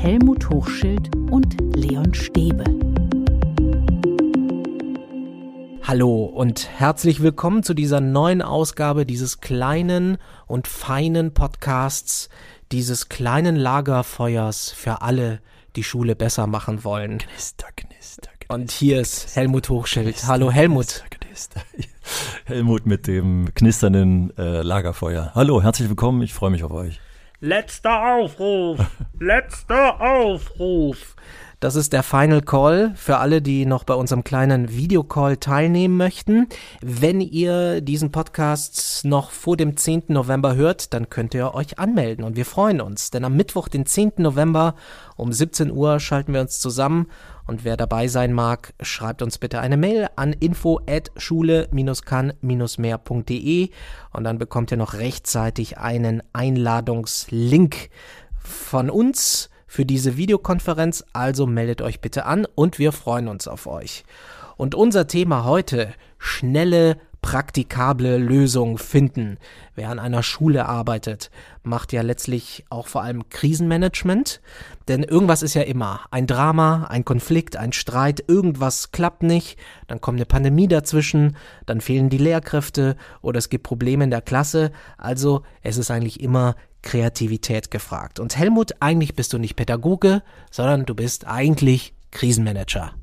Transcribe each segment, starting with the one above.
Helmut Hochschild und Leon Stäbe. Hallo und herzlich willkommen zu dieser neuen Ausgabe dieses kleinen und feinen Podcasts, dieses kleinen Lagerfeuers für alle, die Schule besser machen wollen. Knister, knister, knister. Und hier ist Helmut Hochschild. Hallo Helmut. Knister, knister. Helmut mit dem knisternden äh, Lagerfeuer. Hallo, herzlich willkommen. Ich freue mich auf euch. Letzter Aufruf! Letzter Aufruf! Das ist der Final Call für alle, die noch bei unserem kleinen Videocall teilnehmen möchten. Wenn ihr diesen Podcast noch vor dem 10. November hört, dann könnt ihr euch anmelden und wir freuen uns, denn am Mittwoch, den 10. November um 17 Uhr schalten wir uns zusammen und wer dabei sein mag, schreibt uns bitte eine Mail an info at schule-kann-mehr.de und dann bekommt ihr noch rechtzeitig einen Einladungslink von uns für diese Videokonferenz, also meldet euch bitte an und wir freuen uns auf euch. Und unser Thema heute, schnelle, praktikable Lösungen finden. Wer an einer Schule arbeitet, macht ja letztlich auch vor allem Krisenmanagement, denn irgendwas ist ja immer. Ein Drama, ein Konflikt, ein Streit, irgendwas klappt nicht, dann kommt eine Pandemie dazwischen, dann fehlen die Lehrkräfte oder es gibt Probleme in der Klasse, also es ist eigentlich immer Kreativität gefragt. Und Helmut, eigentlich bist du nicht Pädagoge, sondern du bist eigentlich Krisenmanager.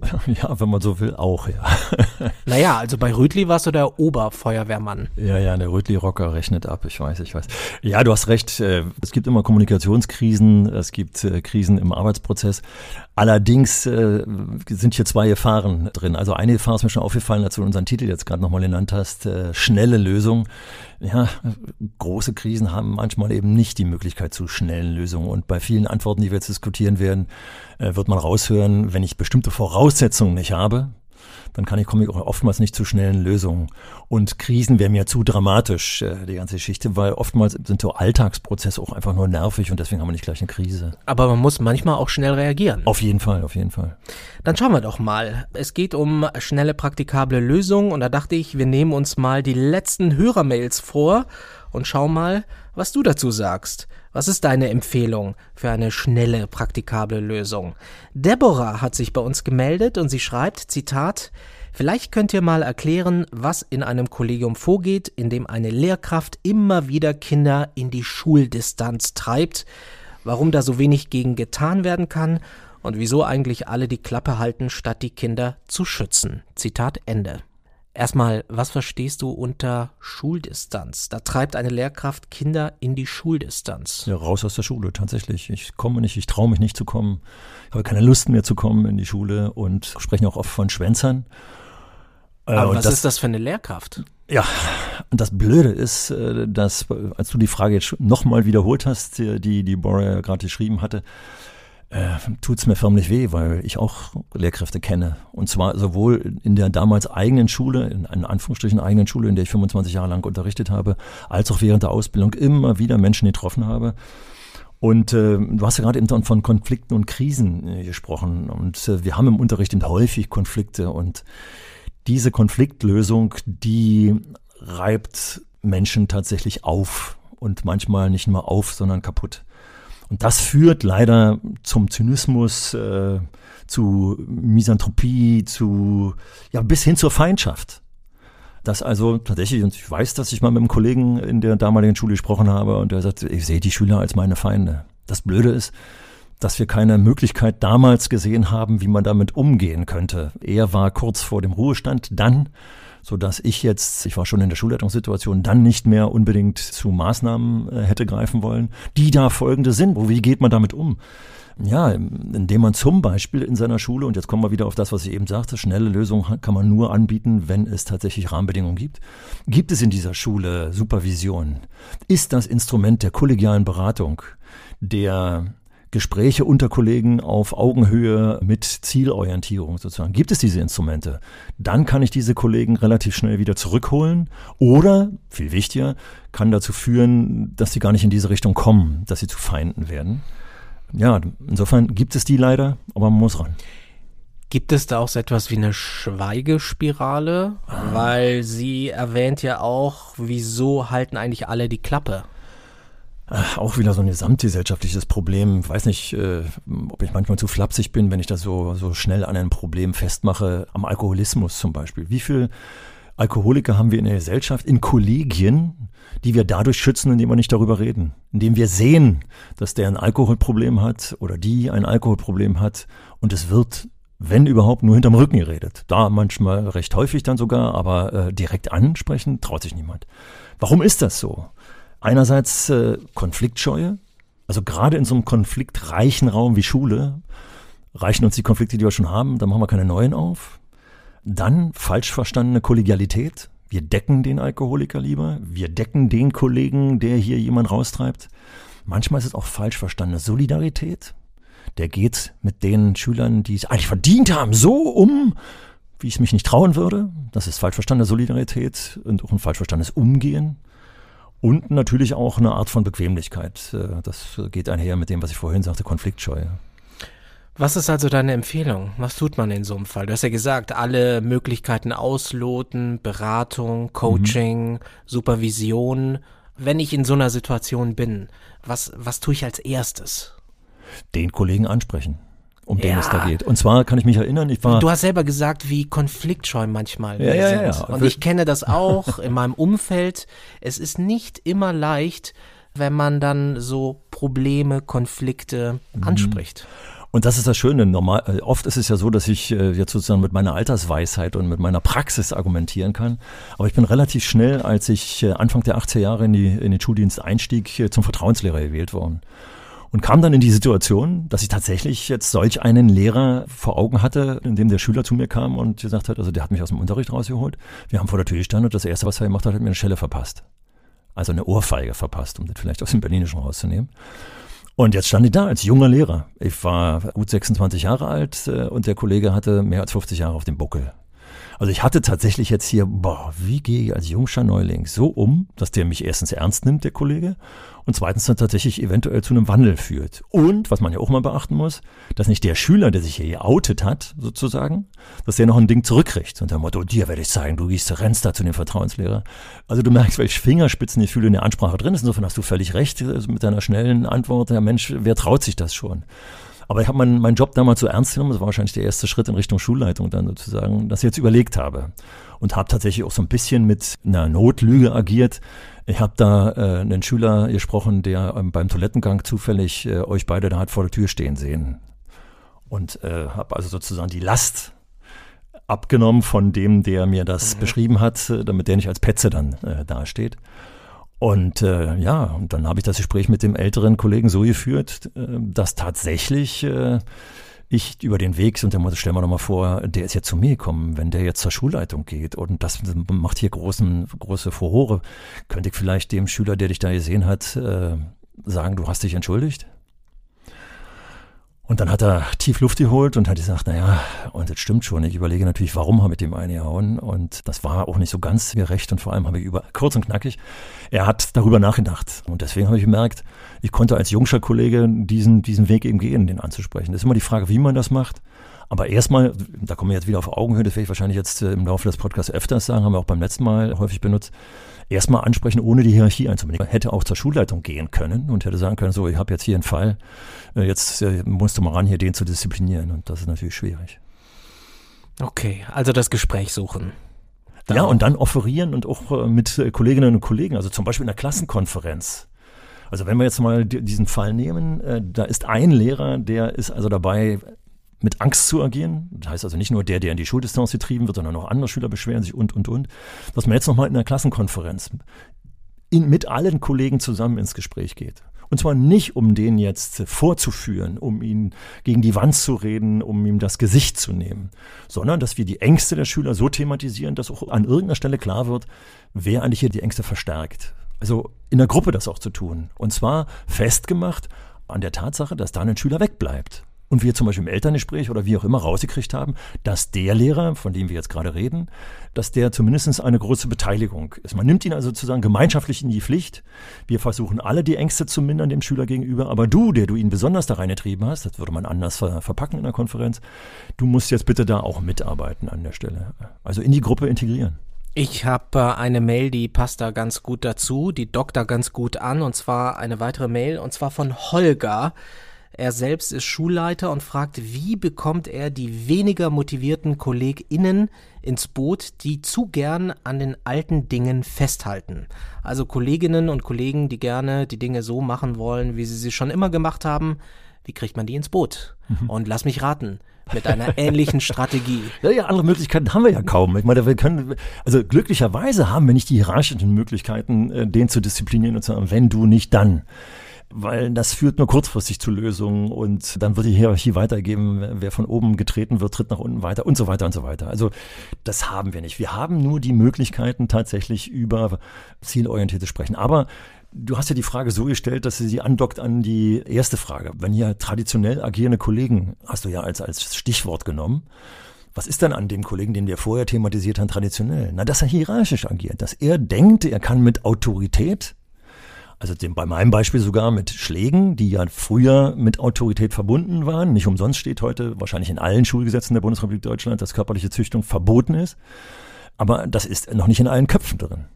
Ja, wenn man so will, auch, ja. Naja, also bei Rütli warst du der Oberfeuerwehrmann. Ja, ja, der Rütli-Rocker rechnet ab, ich weiß, ich weiß. Ja, du hast recht, äh, es gibt immer Kommunikationskrisen, es gibt äh, Krisen im Arbeitsprozess. Allerdings äh, sind hier zwei Gefahren drin. Also eine Gefahr ist mir schon aufgefallen, als du unseren Titel jetzt gerade nochmal genannt hast, schnelle Lösung. Ja, große Krisen haben manchmal eben nicht die Möglichkeit zu schnellen Lösungen. Und bei vielen Antworten, die wir jetzt diskutieren werden, wird man raushören, wenn ich bestimmte Voraussetzungen nicht habe, dann kann ich, komme ich auch oftmals nicht zu schnellen Lösungen. Und Krisen wären mir zu dramatisch, äh, die ganze Geschichte, weil oftmals sind so Alltagsprozesse auch einfach nur nervig und deswegen haben wir nicht gleich eine Krise. Aber man muss manchmal auch schnell reagieren. Auf jeden Fall, auf jeden Fall. Dann schauen wir doch mal. Es geht um schnelle, praktikable Lösungen und da dachte ich, wir nehmen uns mal die letzten Hörermails vor und schau mal, was du dazu sagst. Was ist deine Empfehlung für eine schnelle, praktikable Lösung? Deborah hat sich bei uns gemeldet und sie schreibt, Zitat, Vielleicht könnt ihr mal erklären, was in einem Kollegium vorgeht, in dem eine Lehrkraft immer wieder Kinder in die Schuldistanz treibt, warum da so wenig gegen getan werden kann und wieso eigentlich alle die Klappe halten, statt die Kinder zu schützen. Zitat Ende. Erstmal, was verstehst du unter Schuldistanz? Da treibt eine Lehrkraft Kinder in die Schuldistanz. Ja, raus aus der Schule, tatsächlich. Ich komme nicht, ich traue mich nicht zu kommen. Ich habe keine Lust mehr zu kommen in die Schule und sprechen auch oft von Schwänzern. Äh, Aber was das, ist das für eine Lehrkraft? Ja, und das Blöde ist, äh, dass, als du die Frage jetzt nochmal wiederholt hast, die, die Bora gerade geschrieben hatte, äh, tut es mir förmlich weh, weil ich auch Lehrkräfte kenne. Und zwar sowohl in der damals eigenen Schule, in, in Anführungsstrichen eigenen Schule, in der ich 25 Jahre lang unterrichtet habe, als auch während der Ausbildung immer wieder Menschen getroffen habe. Und äh, du hast ja gerade eben von Konflikten und Krisen äh, gesprochen. Und äh, wir haben im Unterricht eben häufig Konflikte. Und diese Konfliktlösung, die reibt Menschen tatsächlich auf. Und manchmal nicht nur auf, sondern kaputt. Und das führt leider zum Zynismus, äh, zu Misanthropie, zu ja bis hin zur Feindschaft. Das also tatsächlich, und ich weiß, dass ich mal mit einem Kollegen in der damaligen Schule gesprochen habe und der sagt, ich sehe die Schüler als meine Feinde. Das Blöde ist, dass wir keine Möglichkeit damals gesehen haben, wie man damit umgehen könnte. Er war kurz vor dem Ruhestand, dann so dass ich jetzt, ich war schon in der Schulleitungssituation, dann nicht mehr unbedingt zu Maßnahmen äh, hätte greifen wollen, die da folgende sind. Wie geht man damit um? Ja, indem man zum Beispiel in seiner Schule, und jetzt kommen wir wieder auf das, was ich eben sagte, schnelle Lösungen kann man nur anbieten, wenn es tatsächlich Rahmenbedingungen gibt. Gibt es in dieser Schule Supervision? Ist das Instrument der kollegialen Beratung, der Gespräche unter Kollegen auf Augenhöhe mit Zielorientierung sozusagen. Gibt es diese Instrumente? Dann kann ich diese Kollegen relativ schnell wieder zurückholen oder, viel wichtiger, kann dazu führen, dass sie gar nicht in diese Richtung kommen, dass sie zu Feinden werden. Ja, insofern gibt es die leider, aber man muss ran. Gibt es da auch so etwas wie eine Schweigespirale? Ah. Weil sie erwähnt ja auch, wieso halten eigentlich alle die Klappe? Auch wieder so ein gesamtgesellschaftliches Problem. Ich weiß nicht, äh, ob ich manchmal zu flapsig bin, wenn ich das so, so schnell an ein Problem festmache. Am Alkoholismus zum Beispiel. Wie viel Alkoholiker haben wir in der Gesellschaft, in Kollegien, die wir dadurch schützen, indem wir nicht darüber reden. Indem wir sehen, dass der ein Alkoholproblem hat oder die ein Alkoholproblem hat und es wird wenn überhaupt, nur hinterm Rücken geredet. Da manchmal recht häufig dann sogar, aber äh, direkt ansprechen traut sich niemand. Warum ist das so? Einerseits äh, Konfliktscheue, also gerade in so einem konfliktreichen Raum wie Schule reichen uns die Konflikte, die wir schon haben, dann machen wir keine neuen auf. Dann falsch verstandene Kollegialität. Wir decken den Alkoholiker lieber, wir decken den Kollegen, der hier jemand raustreibt. Manchmal ist es auch falsch verstandene Solidarität. Der geht mit den Schülern, die es eigentlich verdient haben, so um, wie ich es mich nicht trauen würde. Das ist falsch verstandene Solidarität und auch ein falsch verstandenes Umgehen. Und natürlich auch eine Art von Bequemlichkeit. Äh, das geht einher mit dem, was ich vorhin sagte, Konfliktscheu. Was ist also deine Empfehlung? Was tut man in so einem Fall? Du hast ja gesagt, alle Möglichkeiten ausloten, Beratung, Coaching, mhm. Supervision. Wenn ich in so einer Situation bin, was, was tue ich als erstes? Den Kollegen ansprechen um den ja. es da geht. Und zwar kann ich mich erinnern, ich war. Du hast selber gesagt, wie konfliktscheu manchmal ja, ja, ja, ja. Und ich kenne das auch in meinem Umfeld. Es ist nicht immer leicht, wenn man dann so Probleme, Konflikte mhm. anspricht. Und das ist das Schöne. Normal, äh, oft ist es ja so, dass ich äh, jetzt sozusagen mit meiner Altersweisheit und mit meiner Praxis argumentieren kann. Aber ich bin relativ schnell, als ich äh, Anfang der 80er Jahre in, die, in den Schuldienst einstieg, zum Vertrauenslehrer gewählt worden und kam dann in die Situation, dass ich tatsächlich jetzt solch einen Lehrer vor Augen hatte, in dem der Schüler zu mir kam und gesagt hat, also der hat mich aus dem Unterricht rausgeholt. Wir haben vor der Tür gestanden und das Erste, was er gemacht hat, hat mir eine Schelle verpasst. Also eine Ohrfeige verpasst, um das vielleicht aus dem Berlinischen rauszunehmen. Und jetzt stand ich da als junger Lehrer. Ich war gut 26 Jahre alt äh, und der Kollege hatte mehr als 50 Jahre auf dem Buckel. Also ich hatte tatsächlich jetzt hier, boah, wie gehe ich als jungscher Neuling so um, dass der mich erstens ernst nimmt, der Kollege, und zweitens dann tatsächlich eventuell zu einem Wandel führt. Und, was man ja auch mal beachten muss, dass nicht der Schüler, der sich hier geoutet hat, sozusagen, dass der noch ein Ding zurückkriegt. Und der Motto, dir werde ich zeigen, du gehst, rennst da zu dem Vertrauenslehrer. Also du merkst, welche Fingerspitzengefühle in der Ansprache drin ist. Insofern hast du völlig recht also mit deiner schnellen Antwort. Ja Mensch, wer traut sich das schon? Aber ich habe meinen mein Job damals so ernst genommen, das war wahrscheinlich der erste Schritt in Richtung Schulleitung dann sozusagen, dass ich jetzt überlegt habe. Und habe tatsächlich auch so ein bisschen mit einer Notlüge agiert. Ich habe da äh, einen Schüler gesprochen, der ähm, beim Toilettengang zufällig äh, euch beide da hat vor der Tür stehen sehen. Und äh, habe also sozusagen die Last abgenommen von dem, der mir das mhm. beschrieben hat, äh, damit der nicht als Petze dann äh, dasteht. Und äh, ja, und dann habe ich das Gespräch mit dem älteren Kollegen so geführt, äh, dass tatsächlich äh, ich über den Weg und der Motto, stell mal doch mal vor, der ist jetzt zu mir gekommen, wenn der jetzt zur Schulleitung geht und das macht hier großen, große Furore, könnte ich vielleicht dem Schüler, der dich da gesehen hat, äh, sagen, du hast dich entschuldigt? Und dann hat er tief Luft geholt und hat gesagt, naja, und das stimmt schon. Ich überlege natürlich, warum habe ich dem einen gehauen? Und das war auch nicht so ganz gerecht und vor allem habe ich über, kurz und knackig, er hat darüber nachgedacht. Und deswegen habe ich gemerkt, ich konnte als jungscher Kollege diesen, diesen Weg eben gehen, den anzusprechen. Das ist immer die Frage, wie man das macht. Aber erstmal, da kommen wir jetzt wieder auf Augenhöhe, das werde ich wahrscheinlich jetzt äh, im Laufe des Podcasts öfters sagen, haben wir auch beim letzten Mal häufig benutzt erstmal ansprechen, ohne die Hierarchie einzubinden. Man hätte auch zur Schulleitung gehen können und hätte sagen können, so, ich habe jetzt hier einen Fall, äh, jetzt äh, musst du mal ran, hier den zu disziplinieren. Und das ist natürlich schwierig. Okay, also das Gespräch suchen. Da ja, und dann offerieren und auch mit Kolleginnen und Kollegen, also zum Beispiel in der Klassenkonferenz. Also wenn wir jetzt mal diesen Fall nehmen, da ist ein Lehrer, der ist also dabei, mit Angst zu agieren. Das heißt also nicht nur der, der in die Schuldistanz getrieben wird, sondern auch andere Schüler beschweren sich und, und, und. Dass man jetzt nochmal in der Klassenkonferenz in, mit allen Kollegen zusammen ins Gespräch geht. Und zwar nicht, um den jetzt vorzuführen, um ihn gegen die Wand zu reden, um ihm das Gesicht zu nehmen, sondern dass wir die Ängste der Schüler so thematisieren, dass auch an irgendeiner Stelle klar wird, wer eigentlich hier die Ängste verstärkt. Also in der Gruppe das auch zu tun. Und zwar festgemacht an der Tatsache, dass da ein Schüler wegbleibt und wir zum Beispiel im Elterngespräch oder wie auch immer rausgekriegt haben, dass der Lehrer, von dem wir jetzt gerade reden, dass der zumindest eine große Beteiligung ist. Man nimmt ihn also sozusagen gemeinschaftlich in die Pflicht. Wir versuchen alle die Ängste zu mindern dem Schüler gegenüber, aber du, der du ihn besonders da reingetrieben hast, das würde man anders ver verpacken in der Konferenz, du musst jetzt bitte da auch mitarbeiten an der Stelle. Also in die Gruppe integrieren. Ich habe äh, eine Mail, die passt da ganz gut dazu, die dockt da ganz gut an, und zwar eine weitere Mail, und zwar von Holger. Er selbst ist Schulleiter und fragt, wie bekommt er die weniger motivierten KollegInnen ins Boot, die zu gern an den alten Dingen festhalten. Also Kolleginnen und Kollegen, die gerne die Dinge so machen wollen, wie sie sie schon immer gemacht haben. Wie kriegt man die ins Boot? Mhm. Und lass mich raten, mit einer ähnlichen Strategie. Ja, ja, andere Möglichkeiten haben wir ja kaum. Ich meine, wir können, also glücklicherweise haben wir nicht die hierarchischen Möglichkeiten, äh, den zu disziplinieren und zu sagen, wenn du nicht, dann weil das führt nur kurzfristig zu Lösungen und dann wird die Hierarchie weitergeben, wer von oben getreten wird, tritt nach unten weiter und so weiter und so weiter. Also das haben wir nicht. Wir haben nur die Möglichkeiten tatsächlich über zielorientierte Sprechen. Aber Du hast ja die Frage so gestellt, dass sie sie andockt an die erste Frage. Wenn hier traditionell agierende Kollegen, hast du ja als, als Stichwort genommen, was ist denn an dem Kollegen, den wir vorher thematisiert haben, traditionell? Na, dass er hierarchisch agiert, dass er denkt, er kann mit Autorität also dem, bei meinem Beispiel sogar mit Schlägen, die ja früher mit Autorität verbunden waren. Nicht umsonst steht heute wahrscheinlich in allen Schulgesetzen der Bundesrepublik Deutschland, dass körperliche Züchtung verboten ist. Aber das ist noch nicht in allen Köpfen drin.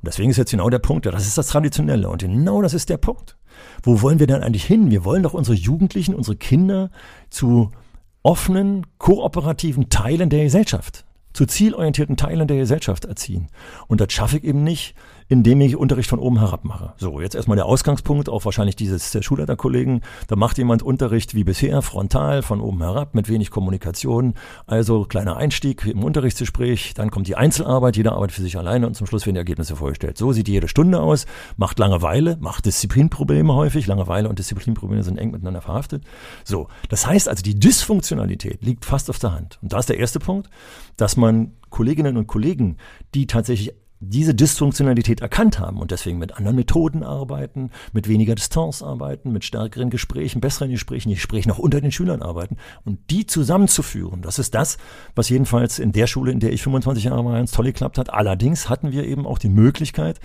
Und deswegen ist jetzt genau der Punkt, ja, das ist das Traditionelle. Und genau das ist der Punkt. Wo wollen wir denn eigentlich hin? Wir wollen doch unsere Jugendlichen, unsere Kinder zu offenen, kooperativen Teilen der Gesellschaft, zu zielorientierten Teilen der Gesellschaft erziehen. Und das schaffe ich eben nicht, indem ich Unterricht von oben herab mache. So, jetzt erstmal der Ausgangspunkt, auch wahrscheinlich dieses der Schulleiterkollegen. Da macht jemand Unterricht wie bisher, frontal, von oben herab, mit wenig Kommunikation. Also kleiner Einstieg im Unterrichtsgespräch, dann kommt die Einzelarbeit, jeder arbeitet für sich alleine und zum Schluss werden die Ergebnisse vorgestellt. So sieht jede Stunde aus, macht Langeweile, macht Disziplinprobleme häufig. Langeweile und Disziplinprobleme sind eng miteinander verhaftet. So, das heißt also, die Dysfunktionalität liegt fast auf der Hand. Und da ist der erste Punkt, dass man Kolleginnen und Kollegen, die tatsächlich diese Dysfunktionalität erkannt haben und deswegen mit anderen Methoden arbeiten, mit weniger Distanz arbeiten, mit stärkeren Gesprächen, besseren Gesprächen, die Gespräche noch unter den Schülern arbeiten und die zusammenzuführen. Das ist das, was jedenfalls in der Schule, in der ich 25 Jahre war, ganz toll geklappt hat. Allerdings hatten wir eben auch die Möglichkeit,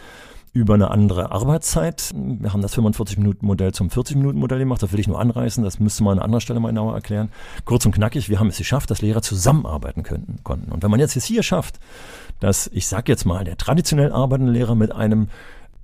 über eine andere Arbeitszeit. Wir haben das 45-Minuten-Modell zum 40-Minuten-Modell gemacht. Das will ich nur anreißen. Das müsste man an anderer Stelle mal genauer erklären. Kurz und knackig, wir haben es geschafft, dass Lehrer zusammenarbeiten könnten, konnten. Und wenn man jetzt, jetzt hier schafft, dass, ich sag jetzt mal, der traditionell arbeitende Lehrer mit einem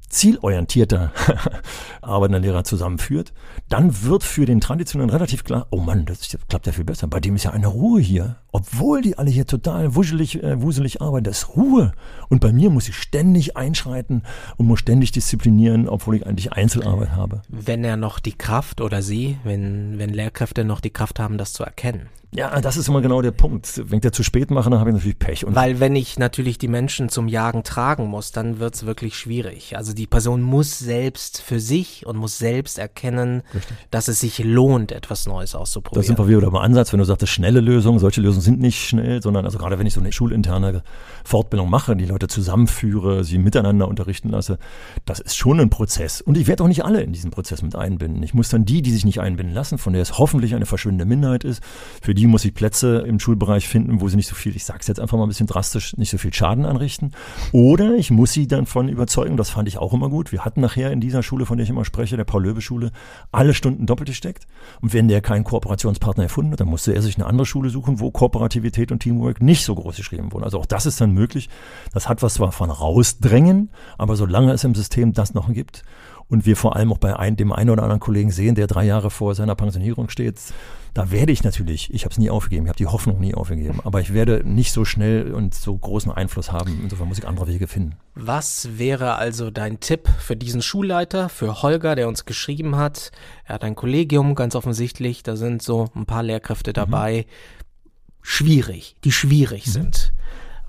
zielorientierter arbeitender Lehrer zusammenführt, dann wird für den Traditionellen relativ klar, oh Mann, das klappt ja viel besser. Bei dem ist ja eine Ruhe hier. Obwohl die alle hier total wuschelig, äh, wuselig arbeiten, das ist Ruhe. Und bei mir muss ich ständig einschreiten und muss ständig disziplinieren, obwohl ich eigentlich Einzelarbeit habe. Wenn er noch die Kraft oder sie, wenn, wenn Lehrkräfte noch die Kraft haben, das zu erkennen. Ja, das ist immer genau der Punkt. Wenn ich das zu spät mache, dann habe ich natürlich Pech. Und Weil wenn ich natürlich die Menschen zum Jagen tragen muss, dann wird es wirklich schwierig. Also die Person muss selbst für sich und muss selbst erkennen, Richtig. dass es sich lohnt, etwas Neues auszuprobieren. Da sind wir wieder beim Ansatz, wenn du sagst, schnelle Lösungen, solche Lösungen sind nicht schnell, sondern also gerade wenn ich so eine schulinterne Fortbildung mache, die Leute zusammenführe, sie miteinander unterrichten lasse, das ist schon ein Prozess. Und ich werde auch nicht alle in diesen Prozess mit einbinden. Ich muss dann die, die sich nicht einbinden lassen, von der es hoffentlich eine verschwindende Minderheit ist, für die muss ich Plätze im Schulbereich finden, wo sie nicht so viel, ich sage es jetzt einfach mal ein bisschen drastisch, nicht so viel Schaden anrichten. Oder ich muss sie dann von überzeugen, das fand ich auch immer gut. Wir hatten nachher in dieser Schule, von der ich immer spreche, der Paul-Löbe-Schule, alle Stunden doppelt gesteckt. Und wenn der keinen Kooperationspartner erfunden hat, dann musste er sich eine andere Schule suchen, wo Kooperativität und Teamwork nicht so groß geschrieben wurden. Also auch das ist dann möglich. Das hat was zwar von rausdrängen, aber solange es im System das noch gibt und wir vor allem auch bei ein, dem einen oder anderen Kollegen sehen, der drei Jahre vor seiner Pensionierung steht, da werde ich natürlich, ich habe es nie aufgegeben, ich habe die Hoffnung nie aufgegeben, aber ich werde nicht so schnell und so großen Einfluss haben. Insofern muss ich andere Wege finden. Was wäre also dein Tipp für diesen Schulleiter, für Holger, der uns geschrieben hat? Er hat ein Kollegium, ganz offensichtlich, da sind so ein paar Lehrkräfte dabei. Mhm. Schwierig, die schwierig mhm. sind.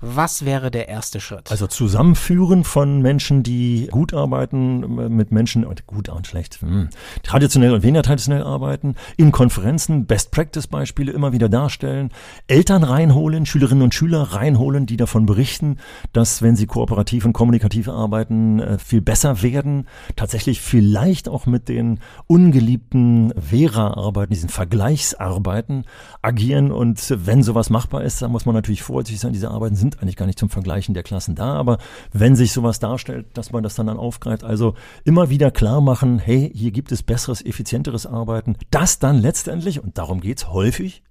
Was wäre der erste Schritt? Also Zusammenführen von Menschen, die gut arbeiten, mit Menschen, gut und schlecht, hm, traditionell und weniger traditionell arbeiten, in Konferenzen Best-Practice-Beispiele immer wieder darstellen, Eltern reinholen, Schülerinnen und Schüler reinholen, die davon berichten, dass wenn sie kooperativ und kommunikativ arbeiten, äh, viel besser werden, tatsächlich vielleicht auch mit den ungeliebten Vera-Arbeiten, diesen Vergleichsarbeiten agieren und wenn sowas machbar ist, dann muss man natürlich vorsichtig sein, diese Arbeiten sind sind eigentlich gar nicht zum Vergleichen der Klassen da, aber wenn sich sowas darstellt, dass man das dann, dann aufgreift, also immer wieder klar machen, hey, hier gibt es besseres, effizienteres Arbeiten, das dann letztendlich, und darum geht es häufig,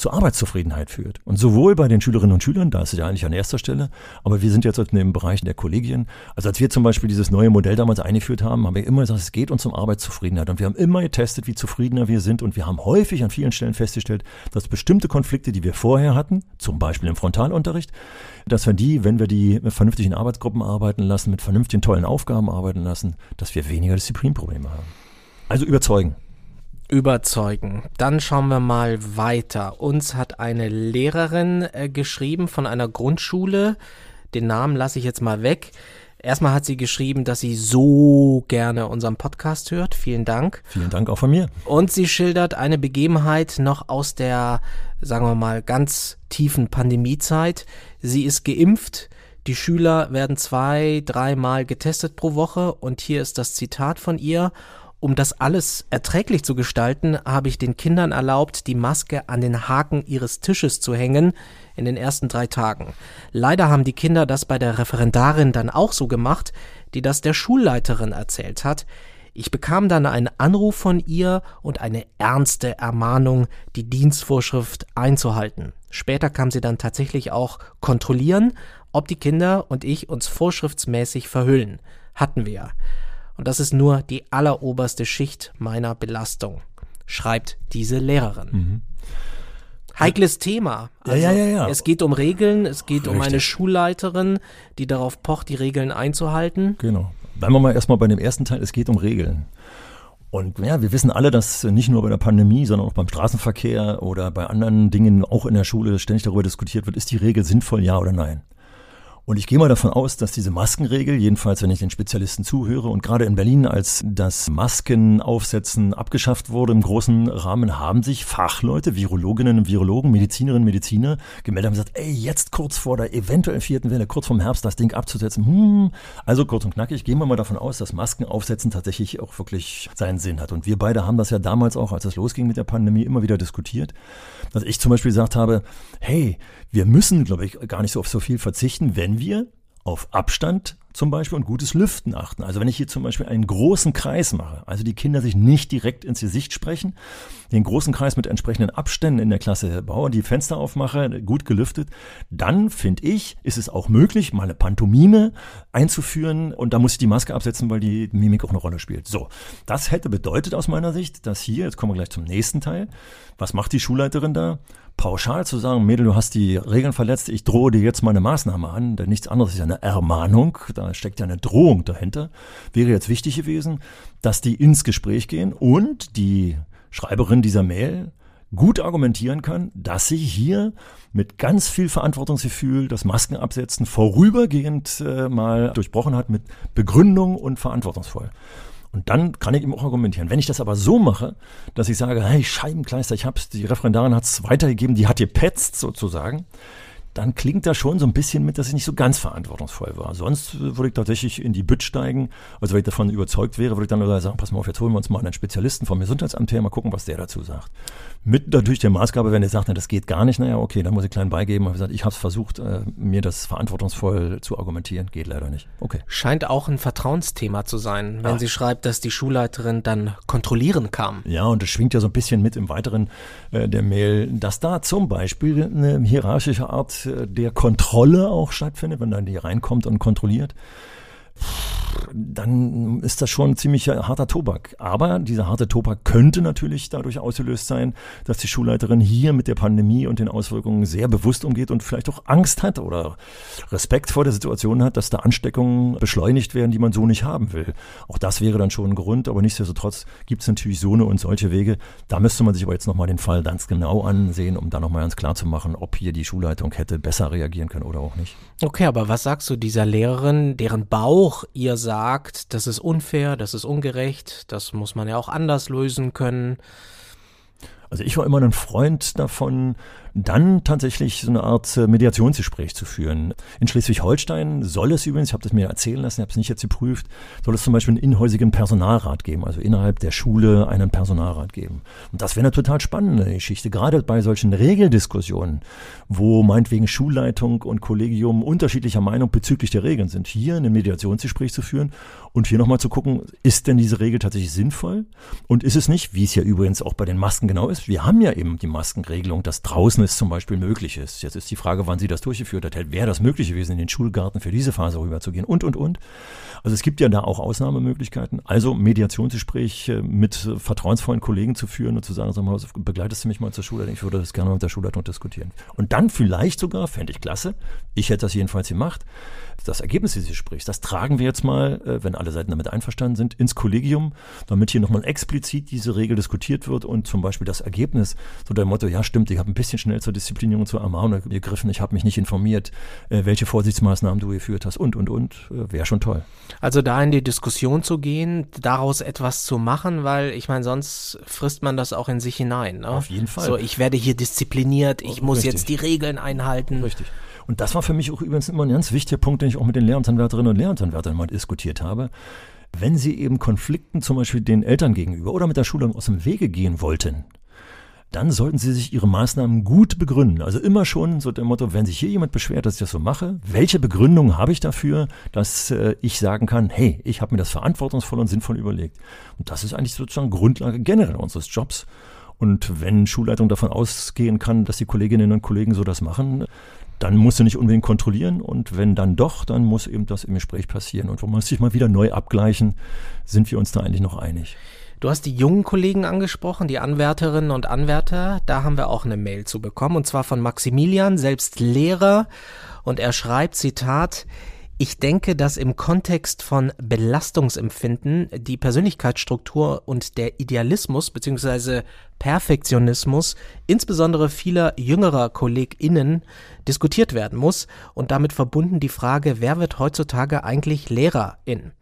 zur Arbeitszufriedenheit führt. Und sowohl bei den Schülerinnen und Schülern, da ist es ja eigentlich an erster Stelle, aber wir sind jetzt in dem Bereich der Kollegien. Also als wir zum Beispiel dieses neue Modell damals eingeführt haben, haben wir immer gesagt, es geht uns um Arbeitszufriedenheit. Und wir haben immer getestet, wie zufriedener wir sind. Und wir haben häufig an vielen Stellen festgestellt, dass bestimmte Konflikte, die wir vorher hatten, zum Beispiel im Frontalunterricht, dass wir die, wenn wir die mit vernünftigen Arbeitsgruppen arbeiten lassen, mit vernünftigen tollen Aufgaben arbeiten lassen, dass wir weniger Disziplinprobleme haben. Also überzeugen überzeugen. Dann schauen wir mal weiter. Uns hat eine Lehrerin äh, geschrieben von einer Grundschule. Den Namen lasse ich jetzt mal weg. Erstmal hat sie geschrieben, dass sie so gerne unseren Podcast hört. Vielen Dank. Vielen Dank auch von mir. Und sie schildert eine Begebenheit noch aus der, sagen wir mal, ganz tiefen Pandemiezeit. Sie ist geimpft. Die Schüler werden zwei, dreimal getestet pro Woche. Und hier ist das Zitat von ihr. Um das alles erträglich zu gestalten, habe ich den Kindern erlaubt, die Maske an den Haken ihres Tisches zu hängen in den ersten drei Tagen. Leider haben die Kinder das bei der Referendarin dann auch so gemacht, die das der Schulleiterin erzählt hat. Ich bekam dann einen Anruf von ihr und eine ernste Ermahnung, die Dienstvorschrift einzuhalten. Später kam sie dann tatsächlich auch kontrollieren, ob die Kinder und ich uns vorschriftsmäßig verhüllen. Hatten wir. Und das ist nur die alleroberste Schicht meiner Belastung, schreibt diese Lehrerin. Mhm. Heikles Thema. Also ja, ja, ja. Es geht um Regeln, es geht Richtig. um eine Schulleiterin, die darauf pocht, die Regeln einzuhalten. Genau. Bleiben wir mal erstmal bei dem ersten Teil, es geht um Regeln. Und ja, wir wissen alle, dass nicht nur bei der Pandemie, sondern auch beim Straßenverkehr oder bei anderen Dingen auch in der Schule ständig darüber diskutiert wird, ist die Regel sinnvoll, ja oder nein. Und ich gehe mal davon aus, dass diese Maskenregel, jedenfalls wenn ich den Spezialisten zuhöre, und gerade in Berlin, als das Maskenaufsetzen abgeschafft wurde im großen Rahmen, haben sich Fachleute, Virologinnen und Virologen, Medizinerinnen und Mediziner gemeldet und gesagt, ey, jetzt kurz vor der eventuell vierten Welle, kurz vorm Herbst das Ding abzusetzen. Hm. Also kurz und knackig, gehen wir mal davon aus, dass Maskenaufsetzen tatsächlich auch wirklich seinen Sinn hat. Und wir beide haben das ja damals auch, als es losging mit der Pandemie, immer wieder diskutiert. Dass ich zum Beispiel gesagt habe, hey, wir müssen, glaube ich, gar nicht so auf so viel verzichten, wenn wir auf Abstand zum Beispiel und gutes Lüften achten. Also wenn ich hier zum Beispiel einen großen Kreis mache, also die Kinder sich nicht direkt ins Gesicht sprechen, den großen Kreis mit entsprechenden Abständen in der Klasse baue, die Fenster aufmache, gut gelüftet, dann finde ich, ist es auch möglich, mal eine Pantomime einzuführen und da muss ich die Maske absetzen, weil die Mimik auch eine Rolle spielt. So, das hätte bedeutet aus meiner Sicht, dass hier, jetzt kommen wir gleich zum nächsten Teil, was macht die Schulleiterin da? Pauschal zu sagen, Mädel, du hast die Regeln verletzt, ich drohe dir jetzt mal eine Maßnahme an, denn nichts anderes ist ja eine Ermahnung, da steckt ja eine Drohung dahinter, wäre jetzt wichtig gewesen, dass die ins Gespräch gehen und die Schreiberin dieser Mail gut argumentieren kann, dass sie hier mit ganz viel Verantwortungsgefühl das Maskenabsetzen vorübergehend äh, mal durchbrochen hat mit Begründung und verantwortungsvoll. Und dann kann ich ihm auch argumentieren. Wenn ich das aber so mache, dass ich sage, hey, Scheibenkleister, ich hab's, die Referendarin hat's weitergegeben, die hat gepetzt sozusagen, dann klingt da schon so ein bisschen mit, dass ich nicht so ganz verantwortungsvoll war. Sonst würde ich tatsächlich in die Bütt steigen. Also wenn ich davon überzeugt wäre, würde ich dann sagen, pass mal auf, jetzt holen wir uns mal einen Spezialisten vom Gesundheitsamt her, mal gucken, was der dazu sagt. Mit natürlich der Maßgabe, wenn er sagt, na, das geht gar nicht, naja, okay, dann muss ich klein beigeben. Aber gesagt, ich habe es versucht, äh, mir das verantwortungsvoll zu argumentieren. Geht leider nicht. Okay. Scheint auch ein Vertrauensthema zu sein, wenn Ach. sie schreibt, dass die Schulleiterin dann kontrollieren kam. Ja, und das schwingt ja so ein bisschen mit im Weiteren äh, der Mail, dass da zum Beispiel eine hierarchische Art äh, der Kontrolle auch stattfindet, wenn dann die reinkommt und kontrolliert dann ist das schon ziemlich harter Tobak. Aber dieser harte Tobak könnte natürlich dadurch ausgelöst sein, dass die Schulleiterin hier mit der Pandemie und den Auswirkungen sehr bewusst umgeht und vielleicht auch Angst hat oder Respekt vor der Situation hat, dass da Ansteckungen beschleunigt werden, die man so nicht haben will. Auch das wäre dann schon ein Grund, aber nichtsdestotrotz gibt es natürlich so eine und solche Wege. Da müsste man sich aber jetzt nochmal den Fall ganz genau ansehen, um da nochmal ganz klar zu machen, ob hier die Schulleitung hätte besser reagieren können oder auch nicht. Okay, aber was sagst du dieser Lehrerin, deren Bauch ihr sagt, das ist unfair, das ist ungerecht, das muss man ja auch anders lösen können. Also ich war immer ein Freund davon, dann tatsächlich so eine Art äh, Mediationsgespräch zu führen. In Schleswig-Holstein soll es übrigens, ich habe das mir erzählen lassen, ich habe es nicht jetzt geprüft, soll es zum Beispiel einen inhäusigen Personalrat geben, also innerhalb der Schule einen Personalrat geben. Und das wäre eine total spannende Geschichte, gerade bei solchen Regeldiskussionen, wo meinetwegen Schulleitung und Kollegium unterschiedlicher Meinung bezüglich der Regeln sind, hier ein Mediationsgespräch zu führen und hier nochmal zu gucken, ist denn diese Regel tatsächlich sinnvoll? Und ist es nicht, wie es ja übrigens auch bei den Masken genau ist, wir haben ja eben die Maskenregelung, dass draußen es zum Beispiel möglich ist. Jetzt ist die Frage, wann sie das durchgeführt hat. Wäre das möglich gewesen, in den Schulgarten für diese Phase rüberzugehen und, und, und. Also es gibt ja da auch Ausnahmemöglichkeiten. Also Mediationsgespräch mit vertrauensvollen Kollegen zu führen und zu sagen, sag mal, begleitest du mich mal zur Schule? Ich würde das gerne mit der Schulleitung diskutieren. Und dann vielleicht sogar, fände ich klasse, ich hätte das jedenfalls gemacht, das Ergebnis dieses Gesprächs, das tragen wir jetzt mal, äh, wenn alle Seiten damit einverstanden sind, ins Kollegium, damit hier nochmal explizit diese Regel diskutiert wird und zum Beispiel das Ergebnis, so der Motto, ja stimmt, ich habe ein bisschen schnell zur Disziplinierung zur Ermahnung gegriffen, ich habe mich nicht informiert, äh, welche Vorsichtsmaßnahmen du geführt hast und, und, und, äh, wäre schon toll. Also da in die Diskussion zu gehen, daraus etwas zu machen, weil ich meine, sonst frisst man das auch in sich hinein. Ne? Auf jeden Fall. So, ich werde hier diszipliniert, ich muss Richtig. jetzt die Regeln einhalten. Richtig. Und das war für mich auch übrigens immer ein ganz wichtiger Punkt, den ich auch mit den Lehramtsanwärterinnen und Lehramtsanwärtern mal diskutiert habe. Wenn sie eben Konflikten zum Beispiel den Eltern gegenüber oder mit der Schule aus dem Wege gehen wollten, dann sollten Sie sich Ihre Maßnahmen gut begründen. Also immer schon so der Motto, wenn sich hier jemand beschwert, dass ich das so mache, welche Begründung habe ich dafür, dass äh, ich sagen kann, hey, ich habe mir das verantwortungsvoll und sinnvoll überlegt. Und das ist eigentlich sozusagen Grundlage generell unseres Jobs. Und wenn Schulleitung davon ausgehen kann, dass die Kolleginnen und Kollegen so das machen, dann musst du nicht unbedingt kontrollieren und wenn dann doch, dann muss eben das im Gespräch passieren. Und wo man sich mal wieder neu abgleichen, sind wir uns da eigentlich noch einig. Du hast die jungen Kollegen angesprochen, die Anwärterinnen und Anwärter. Da haben wir auch eine Mail zu bekommen, und zwar von Maximilian, selbst Lehrer. Und er schreibt, Zitat, ich denke, dass im Kontext von Belastungsempfinden die Persönlichkeitsstruktur und der Idealismus bzw. Perfektionismus insbesondere vieler jüngerer KollegInnen diskutiert werden muss und damit verbunden die Frage, wer wird heutzutage eigentlich Lehrerin?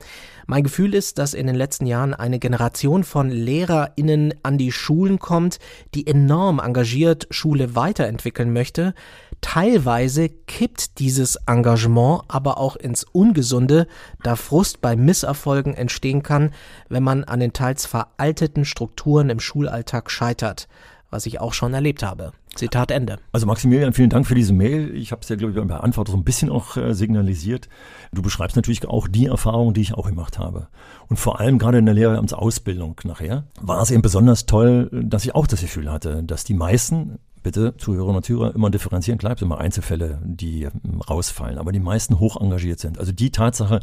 Mein Gefühl ist, dass in den letzten Jahren eine Generation von LehrerInnen an die Schulen kommt, die enorm engagiert Schule weiterentwickeln möchte. Teilweise kippt dieses Engagement aber auch ins Ungesunde, da Frust bei Misserfolgen entstehen kann, wenn man an den teils veralteten Strukturen im Schulalltag scheitert was ich auch schon erlebt habe. Zitat Ende. Also Maximilian, vielen Dank für diese Mail. Ich habe es ja, glaube ich, bei der Antwort so ein bisschen auch äh, signalisiert. Du beschreibst natürlich auch die Erfahrungen, die ich auch gemacht habe. Und vor allem gerade in der Lehramtsausbildung nachher war es eben besonders toll, dass ich auch das Gefühl hatte, dass die meisten, bitte Zuhörerinnen und Zuhörer, immer differenzieren, bleibt immer Einzelfälle, die ähm, rausfallen, aber die meisten hoch engagiert sind. Also die Tatsache,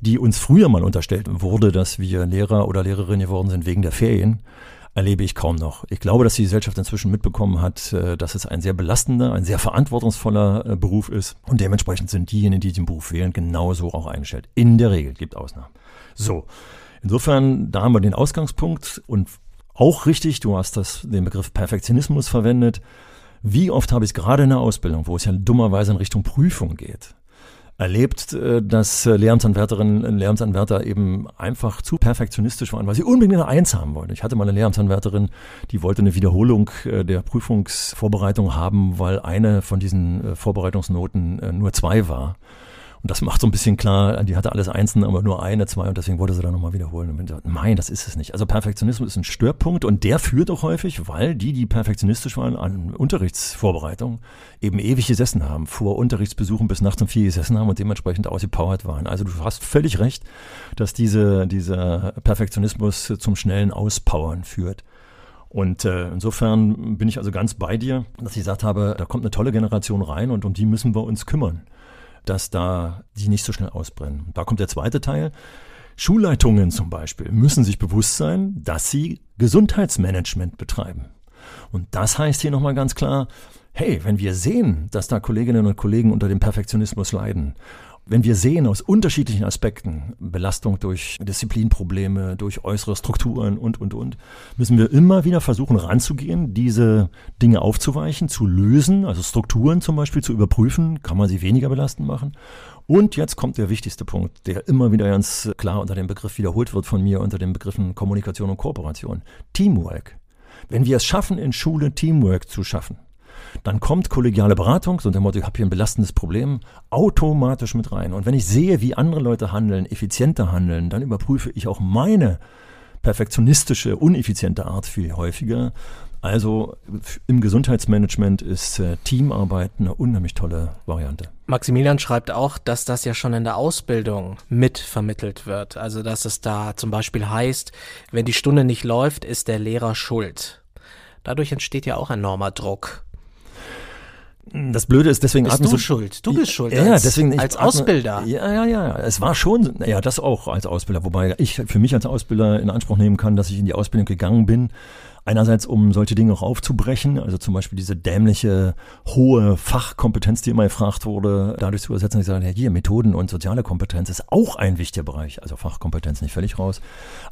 die uns früher mal unterstellt wurde, dass wir Lehrer oder Lehrerinnen geworden sind wegen der Ferien, erlebe ich kaum noch. Ich glaube, dass die Gesellschaft inzwischen mitbekommen hat, äh, dass es ein sehr belastender, ein sehr verantwortungsvoller äh, Beruf ist. Und dementsprechend sind diejenigen, die den Beruf wählen, genauso auch eingestellt. In der Regel gibt Ausnahmen. So. Insofern, da haben wir den Ausgangspunkt und auch richtig, du hast das, den Begriff Perfektionismus verwendet. Wie oft habe ich es gerade in der Ausbildung, wo es ja dummerweise in Richtung Prüfung geht, erlebt, äh, dass äh, Lehramtsanwärterinnen und Lehramtsanwärter eben einfach zu perfektionistisch waren, weil sie unbedingt eine Eins haben wollten. Ich hatte mal eine Lehramtsanwärterin, die wollte eine Wiederholung äh, der Prüfungsvorbereitung haben, weil eine von diesen Vorbereitungsnoten nur zwei war. Und das macht so ein bisschen klar, die hatte alles einzeln, aber nur eine, zwei und deswegen wollte sie dann nochmal wiederholen. Und gesagt, nein, das ist es nicht. Also Perfektionismus ist ein Störpunkt und der führt auch häufig, weil die, die perfektionistisch waren an Unterrichtsvorbereitung, eben ewig gesessen haben, vor Unterrichtsbesuchen bis nachts um vier gesessen haben und dementsprechend ausgepowert waren. Also du hast völlig recht, dass diese, dieser Perfektionismus zum schnellen Auspowern führt. Und äh, insofern bin ich also ganz bei dir, dass ich gesagt habe, da kommt eine tolle Generation rein und um die müssen wir uns kümmern dass da die nicht so schnell ausbrennen. Da kommt der zweite Teil. Schulleitungen zum Beispiel müssen sich bewusst sein, dass sie Gesundheitsmanagement betreiben. Und das heißt hier nochmal ganz klar, hey, wenn wir sehen, dass da Kolleginnen und Kollegen unter dem Perfektionismus leiden wenn wir sehen aus unterschiedlichen Aspekten, Belastung durch Disziplinprobleme, durch äußere Strukturen und, und, und, müssen wir immer wieder versuchen ranzugehen, diese Dinge aufzuweichen, zu lösen, also Strukturen zum Beispiel zu überprüfen, kann man sie weniger belastend machen. Und jetzt kommt der wichtigste Punkt, der immer wieder ganz klar unter dem Begriff wiederholt wird von mir, unter den Begriffen Kommunikation und Kooperation. Teamwork. Wenn wir es schaffen, in Schule Teamwork zu schaffen, dann kommt kollegiale Beratung, so der Motto, ich habe hier ein belastendes Problem, automatisch mit rein. Und wenn ich sehe, wie andere Leute handeln, effizienter handeln, dann überprüfe ich auch meine perfektionistische, uneffiziente Art viel häufiger. Also im Gesundheitsmanagement ist äh, Teamarbeit eine unheimlich tolle Variante. Maximilian schreibt auch, dass das ja schon in der Ausbildung mitvermittelt wird. Also dass es da zum Beispiel heißt, wenn die Stunde nicht läuft, ist der Lehrer schuld. Dadurch entsteht ja auch enormer Druck. Das Blöde ist, deswegen bist du so, schuld. Du bist schuld. Ja, als, deswegen als Ausbilder. Ja, ja, ja. Es war schon, ja, das auch als Ausbilder, wobei ich für mich als Ausbilder in Anspruch nehmen kann, dass ich in die Ausbildung gegangen bin Einerseits, um solche Dinge auch aufzubrechen, also zum Beispiel diese dämliche hohe Fachkompetenz, die immer gefragt wurde, dadurch zu übersetzen, ich sage, ja, hier, Methoden und soziale Kompetenz ist auch ein wichtiger Bereich, also Fachkompetenz nicht völlig raus.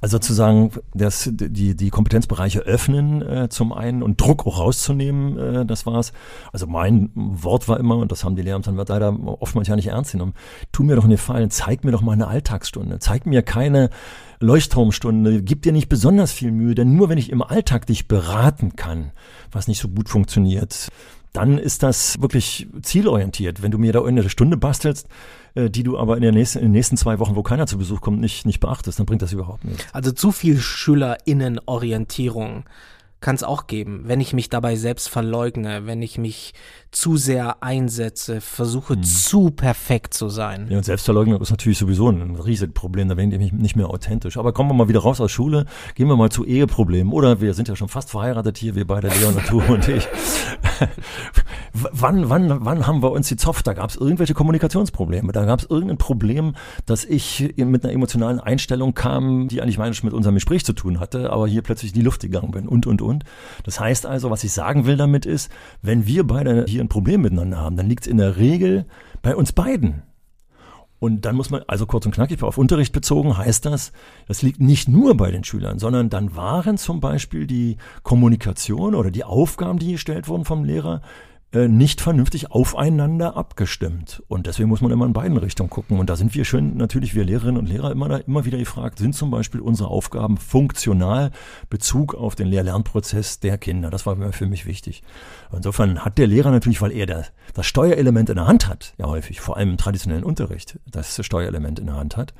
Also sozusagen, dass die, die Kompetenzbereiche öffnen äh, zum einen und Druck auch rauszunehmen, äh, das war's. Also mein Wort war immer, und das haben die Lehramten leider oftmals ja nicht ernst genommen, tu mir doch einen Gefallen, zeig mir doch mal eine Alltagsstunde, zeig mir keine Leuchtturmstunde, gib dir nicht besonders viel Mühe, denn nur wenn ich im Alltag dich beraten kann, was nicht so gut funktioniert, dann ist das wirklich zielorientiert. Wenn du mir da eine Stunde bastelst, äh, die du aber in, der nächsten, in den nächsten zwei Wochen, wo keiner zu Besuch kommt, nicht, nicht beachtest, dann bringt das überhaupt nichts. Also zu viel SchülerInnenorientierung kann es auch geben, wenn ich mich dabei selbst verleugne, wenn ich mich zu sehr einsetze, versuche hm. zu perfekt zu sein. Ja, und Selbstverleugnung ist natürlich sowieso ein riesiges Problem, da bin ich nicht mehr authentisch. Aber kommen wir mal wieder raus aus Schule, gehen wir mal zu Eheproblemen. Oder wir sind ja schon fast verheiratet hier, wir beide, Leon und ich. wann, wann, wann haben wir uns die Zoff? Da gab es irgendwelche Kommunikationsprobleme. Da gab es irgendein Problem, dass ich mit einer emotionalen Einstellung kam, die eigentlich meines mit unserem Gespräch zu tun hatte, aber hier plötzlich in die Luft gegangen bin und, und, und. Das heißt also, was ich sagen will damit ist, wenn wir beide hier ein Problem miteinander haben, dann liegt es in der Regel bei uns beiden. Und dann muss man, also kurz und knackig auf Unterricht bezogen, heißt das, das liegt nicht nur bei den Schülern, sondern dann waren zum Beispiel die Kommunikation oder die Aufgaben, die gestellt wurden vom Lehrer, nicht vernünftig aufeinander abgestimmt. Und deswegen muss man immer in beiden Richtungen gucken. Und da sind wir schön, natürlich wir Lehrerinnen und Lehrer immer, immer wieder gefragt, sind zum Beispiel unsere Aufgaben funktional Bezug auf den Lehr-Lernprozess der Kinder? Das war für mich wichtig. Insofern hat der Lehrer natürlich, weil er das, das Steuerelement in der Hand hat, ja häufig, vor allem im traditionellen Unterricht, das Steuerelement in der Hand hat,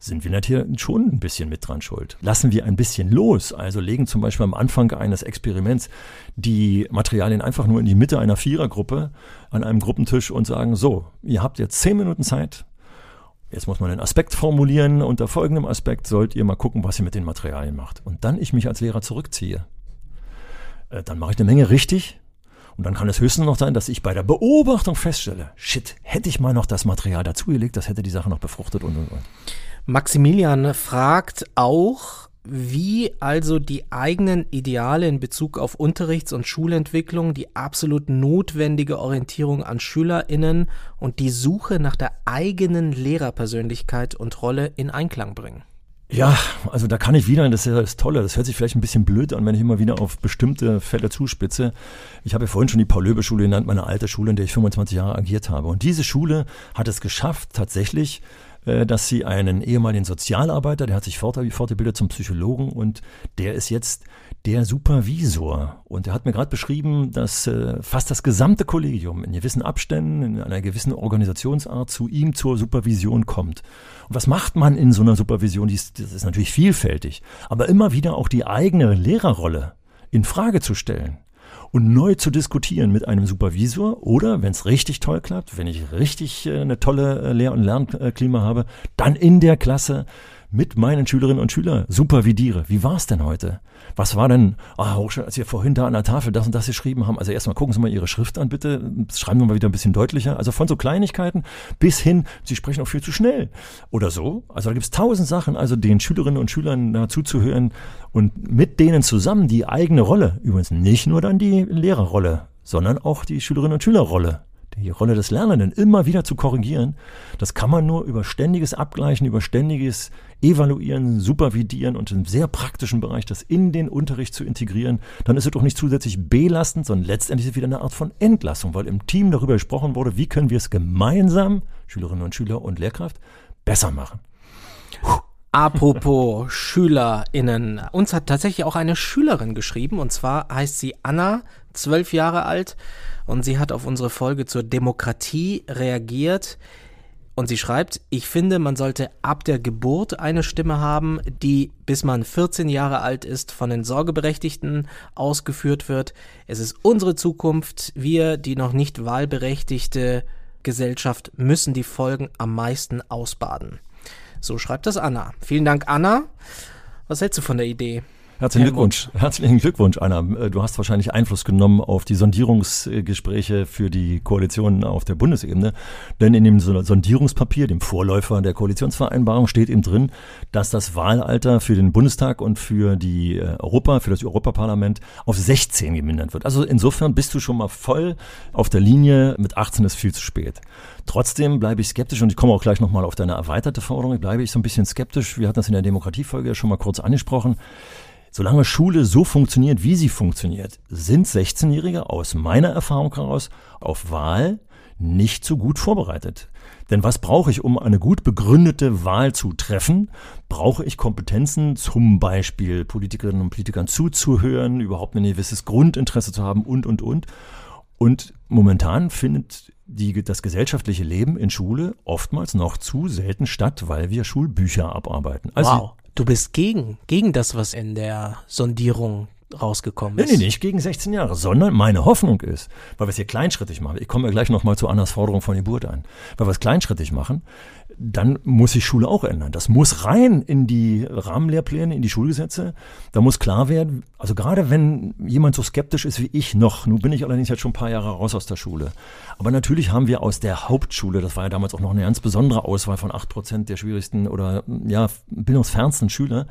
sind wir natürlich schon ein bisschen mit dran schuld. Lassen wir ein bisschen los, also legen zum Beispiel am Anfang eines Experiments die Materialien einfach nur in die Mitte einer Vierergruppe an einem Gruppentisch und sagen, so, ihr habt jetzt zehn Minuten Zeit, Jetzt muss man einen Aspekt formulieren. Unter folgendem Aspekt sollt ihr mal gucken, was ihr mit den Materialien macht. Und dann ich mich als Lehrer zurückziehe. Äh, dann mache ich eine Menge richtig. Und dann kann es höchstens noch sein, dass ich bei der Beobachtung feststelle, shit, hätte ich mal noch das Material dazugelegt, das hätte die Sache noch befruchtet und und und. Maximilian fragt auch, wie also die eigenen Ideale in Bezug auf Unterrichts- und Schulentwicklung die absolut notwendige Orientierung an Schülerinnen und die Suche nach der eigenen Lehrerpersönlichkeit und Rolle in Einklang bringen. Ja, also da kann ich wieder, das ist ja das Tolle, das hört sich vielleicht ein bisschen blöd an, wenn ich immer wieder auf bestimmte Fälle zuspitze. Ich habe ja vorhin schon die Paul-Löbe-Schule genannt, meine alte Schule, in der ich 25 Jahre agiert habe. Und diese Schule hat es geschafft, tatsächlich dass sie einen ehemaligen Sozialarbeiter, der hat sich fortgebildet zum Psychologen und der ist jetzt der Supervisor. Und er hat mir gerade beschrieben, dass äh, fast das gesamte Kollegium in gewissen Abständen, in einer gewissen Organisationsart zu ihm zur Supervision kommt. Und was macht man in so einer Supervision? das ist natürlich vielfältig, aber immer wieder auch die eigene Lehrerrolle in Frage zu stellen und neu zu diskutieren mit einem Supervisor oder, wenn es richtig toll klappt, wenn ich richtig äh, eine tolle äh, Lehr- und Lernklima habe, dann in der Klasse mit meinen Schülerinnen und Schülern supervidiere. Wie war es denn heute? Was war denn, ah, als Sie vorhin da an der Tafel das und das geschrieben haben? Also erstmal gucken Sie mal Ihre Schrift an, bitte. Schreiben Sie mal wieder ein bisschen deutlicher. Also von so Kleinigkeiten bis hin, Sie sprechen auch viel zu schnell. Oder so. Also da gibt es tausend Sachen, also den Schülerinnen und Schülern da zuzuhören und mit denen zusammen die eigene Rolle, übrigens nicht nur dann die Lehrerrolle, sondern auch die Schülerinnen und Schülerrolle die Rolle des Lernenden immer wieder zu korrigieren, das kann man nur über ständiges Abgleichen, über ständiges Evaluieren, Supervidieren und im sehr praktischen Bereich das in den Unterricht zu integrieren. Dann ist es doch nicht zusätzlich belastend, sondern letztendlich ist es wieder eine Art von Entlassung, weil im Team darüber gesprochen wurde, wie können wir es gemeinsam, Schülerinnen und Schüler und Lehrkraft, besser machen. Puh. Apropos SchülerInnen. Uns hat tatsächlich auch eine Schülerin geschrieben und zwar heißt sie Anna, zwölf Jahre alt und sie hat auf unsere Folge zur Demokratie reagiert. Und sie schreibt, ich finde, man sollte ab der Geburt eine Stimme haben, die bis man 14 Jahre alt ist von den Sorgeberechtigten ausgeführt wird. Es ist unsere Zukunft. Wir, die noch nicht wahlberechtigte Gesellschaft, müssen die Folgen am meisten ausbaden. So schreibt das Anna. Vielen Dank, Anna. Was hältst du von der Idee? Herzlichen Glückwunsch. Herzlichen Glückwunsch, Anna. Äh, du hast wahrscheinlich Einfluss genommen auf die Sondierungsgespräche für die Koalition auf der Bundesebene. Denn in dem Sondierungspapier, dem Vorläufer der Koalitionsvereinbarung, steht eben drin, dass das Wahlalter für den Bundestag und für die äh, Europa, für das Europaparlament auf 16 gemindert wird. Also insofern bist du schon mal voll auf der Linie. Mit 18 ist viel zu spät. Trotzdem bleibe ich skeptisch und ich komme auch gleich nochmal auf deine erweiterte Forderung. Bleibe ich so ein bisschen skeptisch. Wir hatten das in der Demokratiefolge ja schon mal kurz angesprochen. Solange Schule so funktioniert, wie sie funktioniert, sind 16-Jährige aus meiner Erfahrung heraus auf Wahl nicht so gut vorbereitet. Denn was brauche ich, um eine gut begründete Wahl zu treffen? Brauche ich Kompetenzen, zum Beispiel Politikerinnen und Politikern zuzuhören, überhaupt ein gewisses Grundinteresse zu haben und, und, und. Und momentan findet die, das gesellschaftliche Leben in Schule oftmals noch zu selten statt, weil wir Schulbücher abarbeiten. Also wow. Du bist gegen, gegen das, was in der Sondierung rausgekommen ist. Nee, nee, nicht gegen 16 Jahre, sondern meine Hoffnung ist, weil wir es hier kleinschrittig machen, ich komme ja gleich nochmal zu Annas Forderung von Geburt ein, weil wir es kleinschrittig machen, dann muss sich Schule auch ändern. Das muss rein in die Rahmenlehrpläne, in die Schulgesetze. Da muss klar werden, also gerade wenn jemand so skeptisch ist wie ich noch, nun bin ich allerdings jetzt schon ein paar Jahre raus aus der Schule. Aber natürlich haben wir aus der Hauptschule, das war ja damals auch noch eine ganz besondere Auswahl von acht Prozent der schwierigsten oder ja, bildungsfernsten Schüler,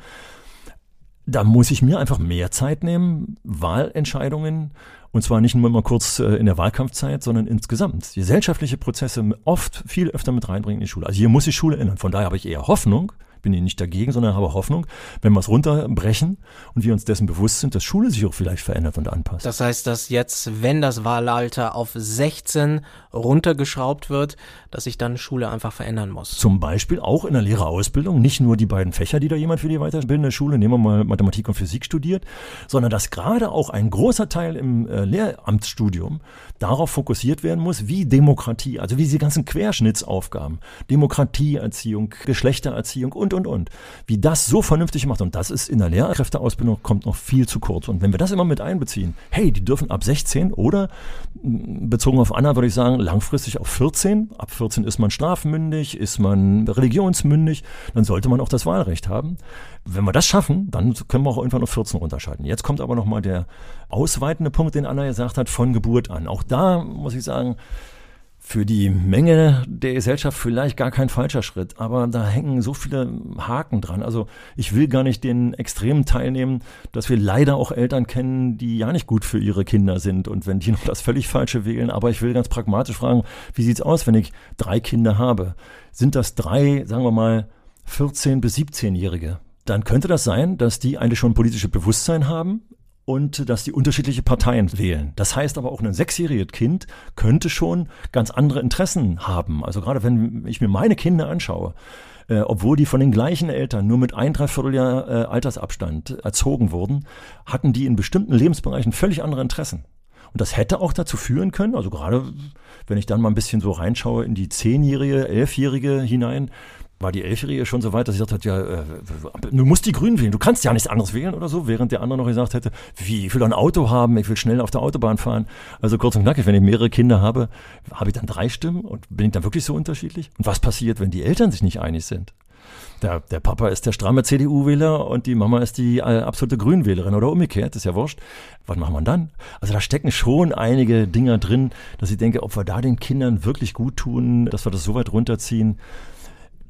da muss ich mir einfach mehr Zeit nehmen, Wahlentscheidungen und zwar nicht nur mal kurz äh, in der Wahlkampfzeit, sondern insgesamt. Gesellschaftliche Prozesse oft viel öfter mit reinbringen in die Schule. Also hier muss die Schule ändern. Von daher habe ich eher Hoffnung, bin hier nicht dagegen, sondern habe Hoffnung, wenn wir es runterbrechen und wir uns dessen bewusst sind, dass Schule sich auch vielleicht verändert und anpasst. Das heißt, dass jetzt, wenn das Wahlalter auf 16 runtergeschraubt wird, dass sich dann Schule einfach verändern muss. Zum Beispiel auch in der Lehrerausbildung, nicht nur die beiden Fächer, die da jemand für die weiterbildende Schule, nehmen wir mal Mathematik und Physik studiert, sondern dass gerade auch ein großer Teil im äh, Lehramtsstudium darauf fokussiert werden muss, wie Demokratie, also wie diese ganzen Querschnittsaufgaben, Demokratieerziehung, Geschlechtererziehung und, und, und, wie das so vernünftig macht. Und das ist in der Lehrkräfteausbildung kommt noch viel zu kurz. Und wenn wir das immer mit einbeziehen, hey, die dürfen ab 16 oder bezogen auf Anna würde ich sagen, langfristig auf 14. Ab 14 ist man strafmündig, ist man religionsmündig, dann sollte man auch das Wahlrecht haben. Wenn wir das schaffen, dann können wir auch irgendwann auf 14 runterschalten. Jetzt kommt aber nochmal der ausweitende Punkt, den Anna gesagt hat, von Geburt an. Auch da muss ich sagen, für die Menge der Gesellschaft vielleicht gar kein falscher Schritt, aber da hängen so viele Haken dran. Also ich will gar nicht den Extremen teilnehmen, dass wir leider auch Eltern kennen, die ja nicht gut für ihre Kinder sind und wenn die noch das völlig Falsche wählen. Aber ich will ganz pragmatisch fragen, wie sieht's aus, wenn ich drei Kinder habe? Sind das drei, sagen wir mal, 14 bis 17-Jährige? Dann könnte das sein, dass die eigentlich schon politische Bewusstsein haben, und dass die unterschiedliche Parteien wählen. Das heißt aber auch ein sechsjähriges Kind könnte schon ganz andere Interessen haben. Also gerade wenn ich mir meine Kinder anschaue, äh, obwohl die von den gleichen Eltern nur mit ein Dreivierteljahr äh, Altersabstand erzogen wurden, hatten die in bestimmten Lebensbereichen völlig andere Interessen. Und das hätte auch dazu führen können, also gerade wenn ich dann mal ein bisschen so reinschaue in die zehnjährige, elfjährige hinein, war die Elfjährige schon so weit, dass sie gesagt hat, ja, äh, du musst die Grünen wählen, du kannst ja nichts anderes wählen oder so, während der andere noch gesagt hätte, wie, ich will ein Auto haben, ich will schnell auf der Autobahn fahren. Also kurz und knackig, wenn ich mehrere Kinder habe, habe ich dann drei Stimmen und bin ich dann wirklich so unterschiedlich? Und was passiert, wenn die Eltern sich nicht einig sind? Der, der Papa ist der stramme CDU-Wähler und die Mama ist die äh, absolute Grünwählerin oder umgekehrt, ist ja wurscht. Was macht man dann? Also da stecken schon einige Dinger drin, dass ich denke, ob wir da den Kindern wirklich gut tun, dass wir das so weit runterziehen,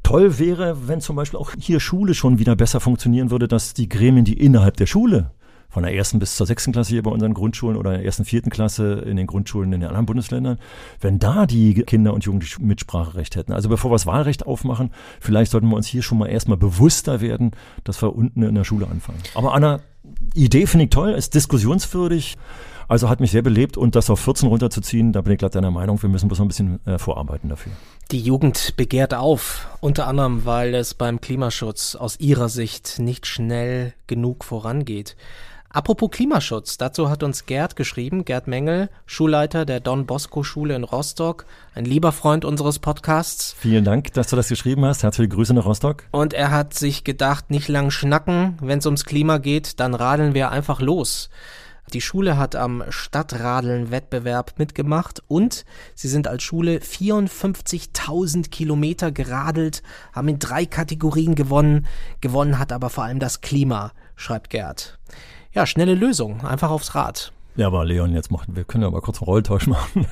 Toll wäre, wenn zum Beispiel auch hier Schule schon wieder besser funktionieren würde, dass die Gremien, die innerhalb der Schule von der ersten bis zur sechsten Klasse hier bei unseren Grundschulen oder der ersten, vierten Klasse in den Grundschulen in den anderen Bundesländern, wenn da die Kinder und Jugendliche Mitspracherecht hätten. Also bevor wir das Wahlrecht aufmachen, vielleicht sollten wir uns hier schon mal erstmal bewusster werden, dass wir unten in der Schule anfangen. Aber Anna, Idee finde ich toll, ist diskussionswürdig. Also hat mich sehr belebt und das auf 14 runterzuziehen, da bin ich glatt deiner Meinung, wir müssen bloß noch ein bisschen äh, vorarbeiten dafür. Die Jugend begehrt auf, unter anderem, weil es beim Klimaschutz aus ihrer Sicht nicht schnell genug vorangeht. Apropos Klimaschutz, dazu hat uns Gerd geschrieben, Gerd Mengel, Schulleiter der Don Bosco Schule in Rostock, ein lieber Freund unseres Podcasts. Vielen Dank, dass du das geschrieben hast. Herzliche Grüße nach Rostock. Und er hat sich gedacht, nicht lang schnacken, wenn es ums Klima geht, dann radeln wir einfach los. Die Schule hat am Stadtradeln-Wettbewerb mitgemacht und sie sind als Schule 54.000 Kilometer geradelt, haben in drei Kategorien gewonnen. Gewonnen hat aber vor allem das Klima, schreibt Gerd. Ja, schnelle Lösung, einfach aufs Rad. Ja, aber Leon, jetzt machen wir können ja mal kurz einen Rolltausch machen.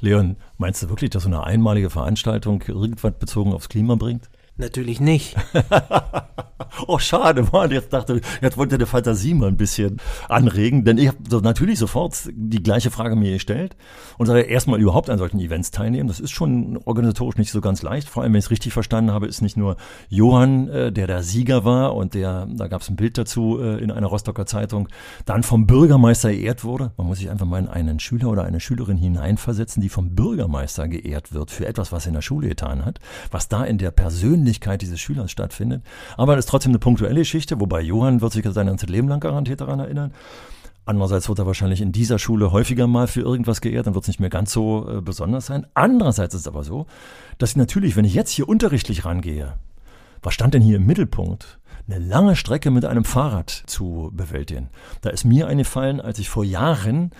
Leon, meinst du wirklich, dass so eine einmalige Veranstaltung irgendwas bezogen aufs Klima bringt? Natürlich nicht. oh, schade, Mann. Jetzt dachte jetzt wollte der Fantasie mal ein bisschen anregen, denn ich habe so natürlich sofort die gleiche Frage mir gestellt und sage erstmal überhaupt an solchen Events teilnehmen. Das ist schon organisatorisch nicht so ganz leicht. Vor allem, wenn ich es richtig verstanden habe, ist nicht nur Johann, äh, der der Sieger war und der, da gab es ein Bild dazu äh, in einer Rostocker Zeitung, dann vom Bürgermeister geehrt wurde. Man muss sich einfach mal in einen Schüler oder eine Schülerin hineinversetzen, die vom Bürgermeister geehrt wird für etwas, was er in der Schule getan hat, was da in der Persönlichkeit dieses Schülers stattfindet. Aber es ist trotzdem eine punktuelle Geschichte, wobei Johann wird sich sein ganzes Leben lang garantiert daran erinnern. Andererseits wird er wahrscheinlich in dieser Schule häufiger mal für irgendwas geehrt, dann wird es nicht mehr ganz so äh, besonders sein. Andererseits ist es aber so, dass ich natürlich, wenn ich jetzt hier unterrichtlich rangehe, was stand denn hier im Mittelpunkt? Eine lange Strecke mit einem Fahrrad zu bewältigen. Da ist mir eingefallen, als ich vor Jahren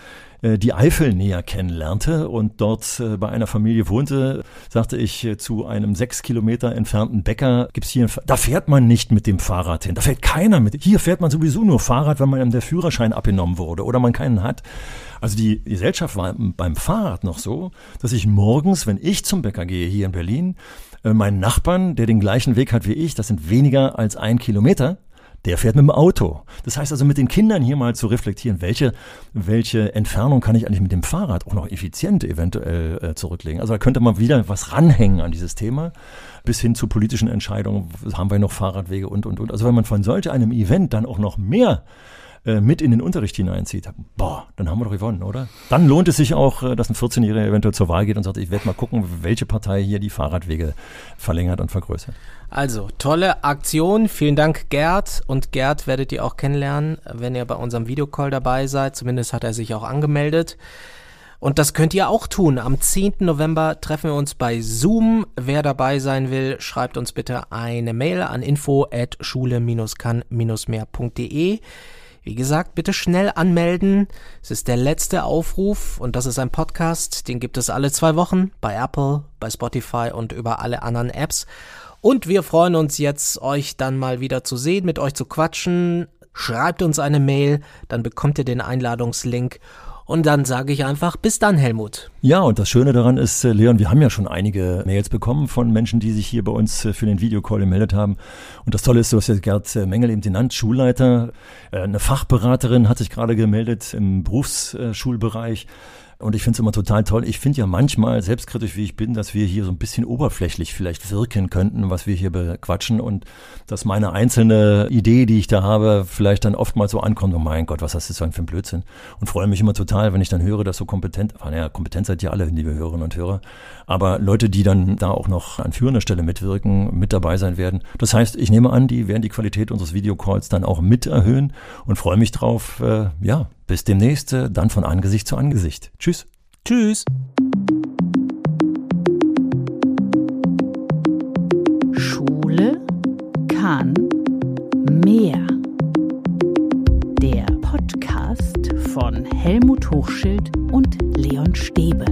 äh, die Eifel näher kennenlernte und dort äh, bei einer Familie wohnte, sagte ich äh, zu einem sechs Kilometer entfernten Bäcker, gibt's hier, da fährt man nicht mit dem Fahrrad hin, da fährt keiner mit. Hier fährt man sowieso nur Fahrrad, wenn man der Führerschein abgenommen wurde oder man keinen hat. Also die Gesellschaft war beim Fahrrad noch so, dass ich morgens, wenn ich zum Bäcker gehe hier in Berlin, meinen Nachbarn, der den gleichen Weg hat wie ich, das sind weniger als ein Kilometer, der fährt mit dem Auto. Das heißt also mit den Kindern hier mal zu reflektieren, welche, welche Entfernung kann ich eigentlich mit dem Fahrrad auch noch effizient eventuell äh, zurücklegen. Also da könnte man wieder was ranhängen an dieses Thema. Bis hin zu politischen Entscheidungen, haben wir noch Fahrradwege und, und, und. Also wenn man von solch einem Event dann auch noch mehr äh, mit in den Unterricht hineinzieht, boah, dann haben wir doch gewonnen, oder? Dann lohnt es sich auch, äh, dass ein 14-Jähriger eventuell zur Wahl geht und sagt, ich werde mal gucken, welche Partei hier die Fahrradwege verlängert und vergrößert. Also, tolle Aktion. Vielen Dank, Gerd. Und Gerd werdet ihr auch kennenlernen, wenn ihr bei unserem Videocall dabei seid. Zumindest hat er sich auch angemeldet. Und das könnt ihr auch tun. Am 10. November treffen wir uns bei Zoom. Wer dabei sein will, schreibt uns bitte eine Mail an info at schule-kann-mehr.de. Wie gesagt, bitte schnell anmelden. Es ist der letzte Aufruf und das ist ein Podcast, den gibt es alle zwei Wochen bei Apple, bei Spotify und über alle anderen Apps. Und wir freuen uns jetzt, euch dann mal wieder zu sehen, mit euch zu quatschen. Schreibt uns eine Mail, dann bekommt ihr den Einladungslink und dann sage ich einfach, bis dann, Helmut. Ja, und das Schöne daran ist, äh, Leon, wir haben ja schon einige Mails bekommen von Menschen, die sich hier bei uns äh, für den Videocall gemeldet haben. Und das Tolle ist, du hast ja Gerd äh, Mengel eben genannt, Schulleiter, eine Fachberaterin hat sich gerade gemeldet im Berufsschulbereich. Und ich finde es immer total toll. Ich finde ja manchmal, selbstkritisch wie ich bin, dass wir hier so ein bisschen oberflächlich vielleicht wirken könnten, was wir hier bequatschen und dass meine einzelne Idee, die ich da habe, vielleicht dann oftmals so ankommt, oh mein Gott, was hast du so für ein Blödsinn? Und freue mich immer total, wenn ich dann höre, dass so kompetent, naja, kompetent seid ihr alle, liebe Hörerinnen und Hörer, aber Leute, die dann da auch noch an führender Stelle mitwirken, mit dabei sein werden. Das heißt, ich nehme an, die werden die Qualität unseres Videocalls dann auch mit erhöhen und freue mich drauf, äh, ja, bis demnächst, äh, dann von Angesicht zu Angesicht. Tschüss. Tschüss. Schule kann mehr. Der Podcast von Helmut Hochschild und Leon Stäbe.